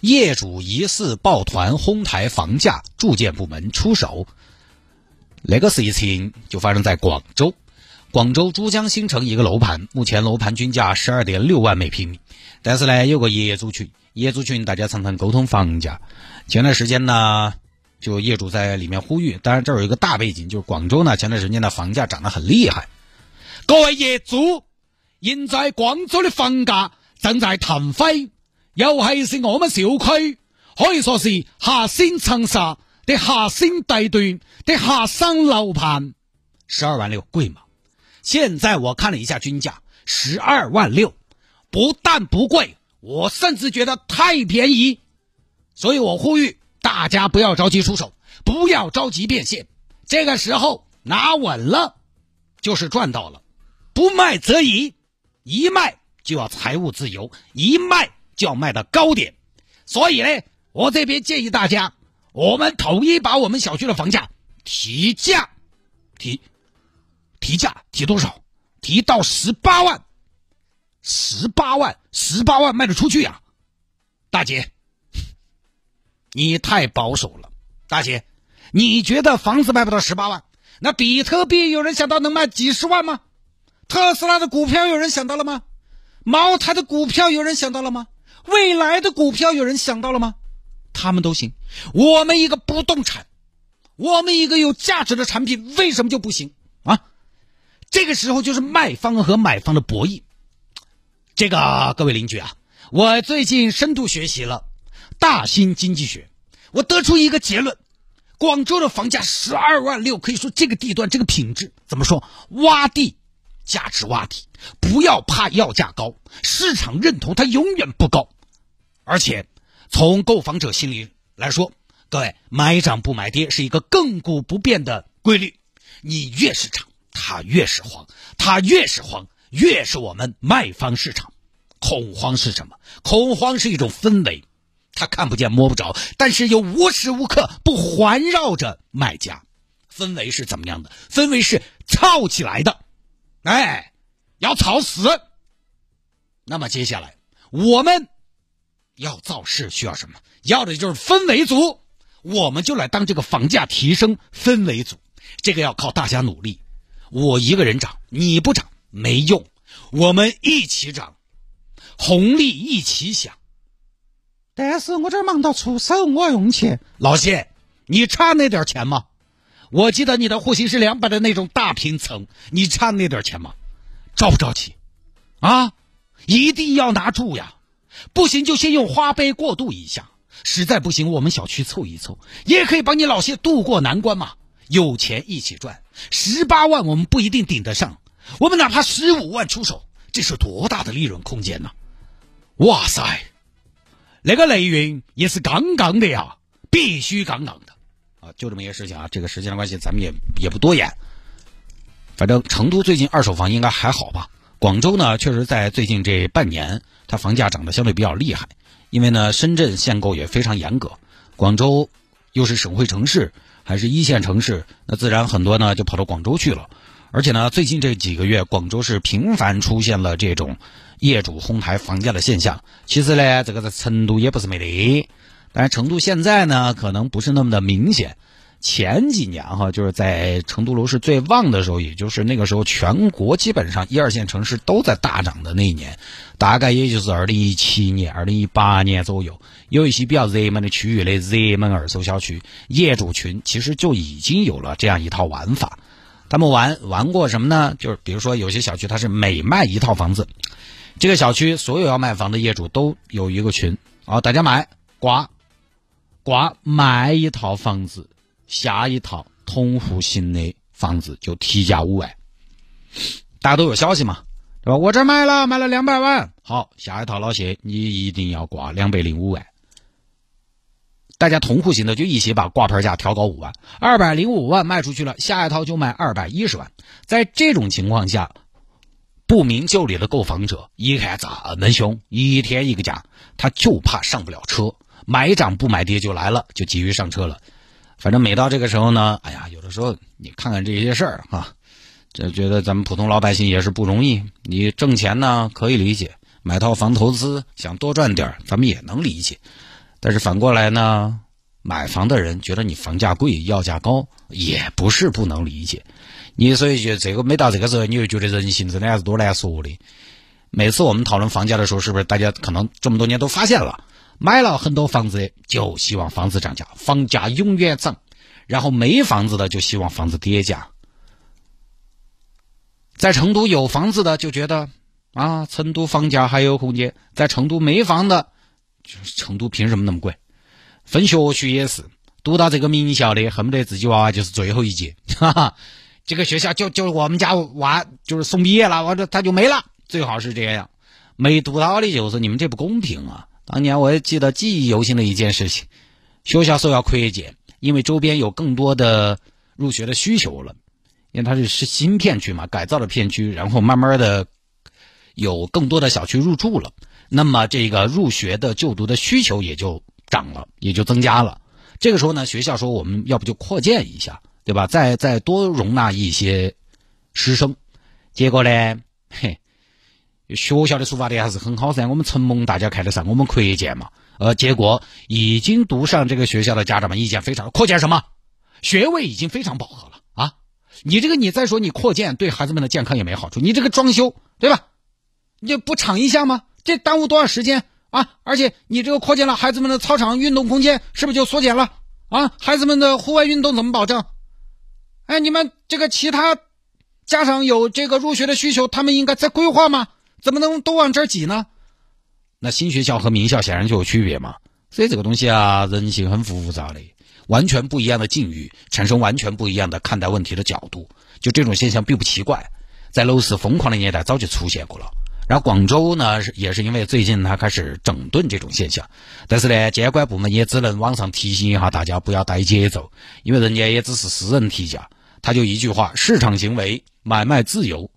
业主疑似抱团哄抬房价，住建部门出手。那个事情就发生在广州，广州珠江新城一个楼盘，目前楼盘均价十二点六万每平米。但是呢，有个业主群，业主群大家常常沟通房价。前段时间呢，就业主在里面呼吁，当然这有一个大背景，就是广州呢前段时间的房价涨得很厉害。各位业主。现在广州的房价正在腾飞，尤其是我们小区，可以说是核心城市的核心地段的核心楼盘，十二万六贵吗？现在我看了一下均价，十二万六，不但不贵，我甚至觉得太便宜，所以我呼吁大家不要着急出手，不要着急变现，这个时候拿稳了，就是赚到了，不卖则已。一卖就要财务自由，一卖就要卖到高点，所以呢，我这边建议大家，我们统一把我们小区的房价提价，提提价提多少？提到十八万，十八万，十八万卖得出去呀？大姐，你太保守了。大姐，你觉得房子卖不到十八万？那比特币有人想到能卖几十万吗？特斯拉的股票有人想到了吗？茅台的股票有人想到了吗？未来的股票有人想到了吗？他们都行，我们一个不动产，我们一个有价值的产品，为什么就不行啊？这个时候就是卖方和买方的博弈。这个各位邻居啊，我最近深度学习了大新经济学，我得出一个结论：广州的房价十二万六，可以说这个地段这个品质怎么说？洼地。价值洼地，不要怕要价高，市场认同它永远不高，而且从购房者心理来说，各位买涨不买跌是一个亘古不变的规律，你越是涨，它越是慌，它越是慌，越是我们卖方市场恐慌是什么？恐慌是一种氛围，它看不见摸不着，但是又无时无刻不环绕着卖家。氛围是怎么样的？氛围是燥起来的。哎，要吵死，那么接下来我们要造势需要什么？要的就是氛围组，我们就来当这个房价提升氛围组。这个要靠大家努力，我一个人涨，你不涨没用，我们一起涨，红利一起享。但是我这忙到出手，我要用钱。老谢，你差那点钱吗？我记得你的户型是两百的那种大平层，你差那点钱吗？着不着急？啊，一定要拿住呀！不行就先用花呗过渡一下，实在不行我们小区凑一凑，也可以帮你老谢渡过难关嘛。有钱一起赚，十八万我们不一定顶得上，我们哪怕十五万出手，这是多大的利润空间呢？哇塞，那个雷云也是杠杠的呀，必须杠杠的啊。就这么一个事情啊，这个时间的关系，咱们也也不多言。反正成都最近二手房应该还好吧？广州呢，确实在最近这半年，它房价涨得相对比较厉害。因为呢，深圳限购也非常严格，广州又是省会城市，还是一线城市，那自然很多呢就跑到广州去了。而且呢，最近这几个月，广州是频繁出现了这种业主哄抬房价的现象。其实呢，这个在成都也不是没得。但是成都现在呢，可能不是那么的明显。前几年哈，就是在成都楼市最旺的时候，也就是那个时候，全国基本上一二线城市都在大涨的那一年，大概也就是二零一七年、二零一八年左右，有一些比较热门的区域的热门二手小区，业主群其实就已经有了这样一套玩法。他们玩玩过什么呢？就是比如说有些小区，它是每卖一套房子，这个小区所有要卖房的业主都有一个群啊，大家买挂。挂卖一套房子，下一套同户型的房子就提价五万，大家都有消息嘛，对吧？我这卖了，卖了两百万，好，下一套老谢，你一定要挂两百零五万。大家同户型的就一起把挂牌价调高五万，二百零五万卖出去了，下一套就卖二百一十万。在这种情况下，不明就里的购房者一看这么凶，一天一个价，他就怕上不了车，买涨不买跌就来了，就急于上车了。反正每到这个时候呢，哎呀，有的时候你看看这些事儿啊，就觉得咱们普通老百姓也是不容易。你挣钱呢可以理解，买套房投资想多赚点咱们也能理解。但是反过来呢，买房的人觉得你房价贵、要价高，也不是不能理解。你所以就这个每到这个时候，你就觉得人性真的还是多难说的。每次我们讨论房价的时候，是不是大家可能这么多年都发现了？买了很多房子的，就希望房子涨价，房价永远涨；然后没房子的就希望房子跌价。在成都有房子的就觉得啊，成都房价还有空间；在成都没房的，成都凭什么那么贵？分学区也是，读到这个名校的，恨不得自己娃娃就是最后一届。哈哈，这个学校就就我们家娃就是送毕业了，我这他就没了，最好是这样。没读到的就是你们这不公平啊！当年我也记得记忆犹新的一件事情，学校说要扩建，因为周边有更多的入学的需求了，因为它是是新片区嘛，改造的片区，然后慢慢的有更多的小区入住了，那么这个入学的就读的需求也就涨了，也就增加了。这个时候呢，学校说我们要不就扩建一下，对吧？再再多容纳一些师生，结果呢，嘿。学校的出发点还是很好噻，我们承蒙大家看得上，我们扩建嘛。呃，结果已经读上这个学校的家长们意见非常，扩建什么？学位已经非常饱和了啊！你这个你再说你扩建对孩子们的健康也没好处，你这个装修对吧？你不尝一下吗？这耽误多少时间啊？而且你这个扩建了，孩子们的操场运动空间是不是就缩减了啊？孩子们的户外运动怎么保证？哎，你们这个其他家长有这个入学的需求，他们应该再规划吗？怎么能都往这儿挤呢？那新学校和名校显然就有区别嘛。所以这个东西啊，人性很复杂的，完全不一样的境遇，产生完全不一样的看待问题的角度。就这种现象并不奇怪，在楼市疯狂的年代早就出现过了。然后广州呢，也是因为最近它开始整顿这种现象，但是呢，监管部门也只能网上提醒一下大家不要带节奏，因为人家也只是私人提价，他就一句话：市场行为，买卖自由。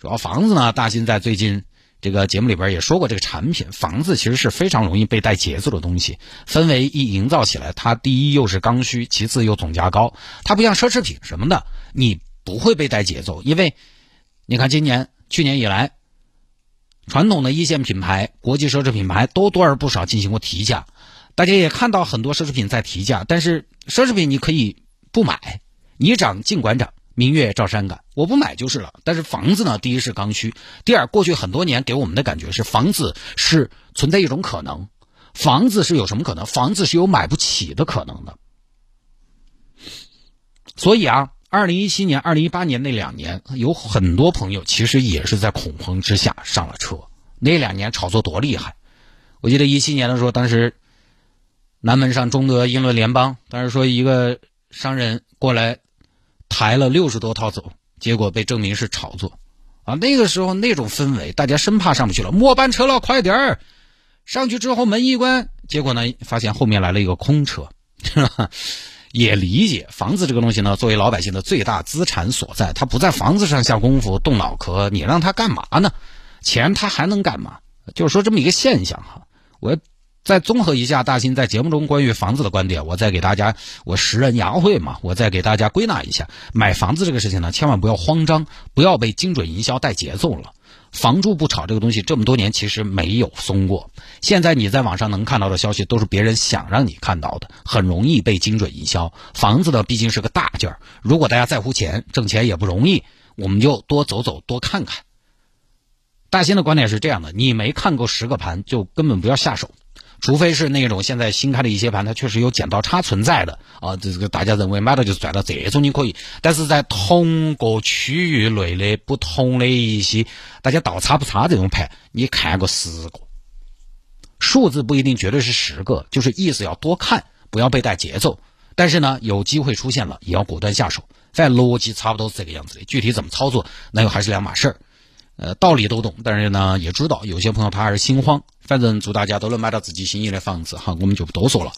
主要房子呢，大新在最近这个节目里边也说过，这个产品房子其实是非常容易被带节奏的东西。氛围一营造起来，它第一又是刚需，其次又总价高。它不像奢侈品什么的，你不会被带节奏，因为你看今年、去年以来，传统的一线品牌、国际奢侈品牌都多而不少进行过提价。大家也看到很多奢侈品在提价，但是奢侈品你可以不买，你涨尽管涨。明月照山岗，我不买就是了。但是房子呢，第一是刚需，第二过去很多年给我们的感觉是房子是存在一种可能，房子是有什么可能？房子是有买不起的可能的。所以啊，二零一七年、二零一八年那两年，有很多朋友其实也是在恐慌之下上了车。那两年炒作多厉害！我记得一七年的时候，当时南门上中德英伦联邦，当时说一个商人过来。抬了六十多套走，结果被证明是炒作，啊，那个时候那种氛围，大家生怕上不去了，末班车了，快点儿！上去之后门一关，结果呢，发现后面来了一个空车，也理解房子这个东西呢，作为老百姓的最大资产所在，他不在房子上下功夫动脑壳，你让他干嘛呢？钱他还能干嘛？就是说这么一个现象哈，我。再综合一下大新在节目中关于房子的观点，我再给大家我识人牙慧嘛，我再给大家归纳一下，买房子这个事情呢，千万不要慌张，不要被精准营销带节奏了。房住不炒这个东西这么多年其实没有松过，现在你在网上能看到的消息都是别人想让你看到的，很容易被精准营销。房子呢毕竟是个大件儿，如果大家在乎钱，挣钱也不容易，我们就多走走，多看看。大新的观点是这样的：你没看够十个盘，就根本不要下手。除非是那种现在新开的一些盘，它确实有剪刀差存在的啊，这个大家认为买到就是赚到这种你可以。但是在同个区域内的不同的一些，大家倒差不差这种盘，你看个十个，数字不一定绝对是十个，就是意思要多看，不要被带节奏。但是呢，有机会出现了，也要果断下手。反正逻辑差不多是这个样子的，具体怎么操作，那又还是两码事儿。呃，道理都懂，但是呢，也知道有些朋友他还是心慌。反正祝大家都能买到自己心仪的房子，哈，我们就不多说了。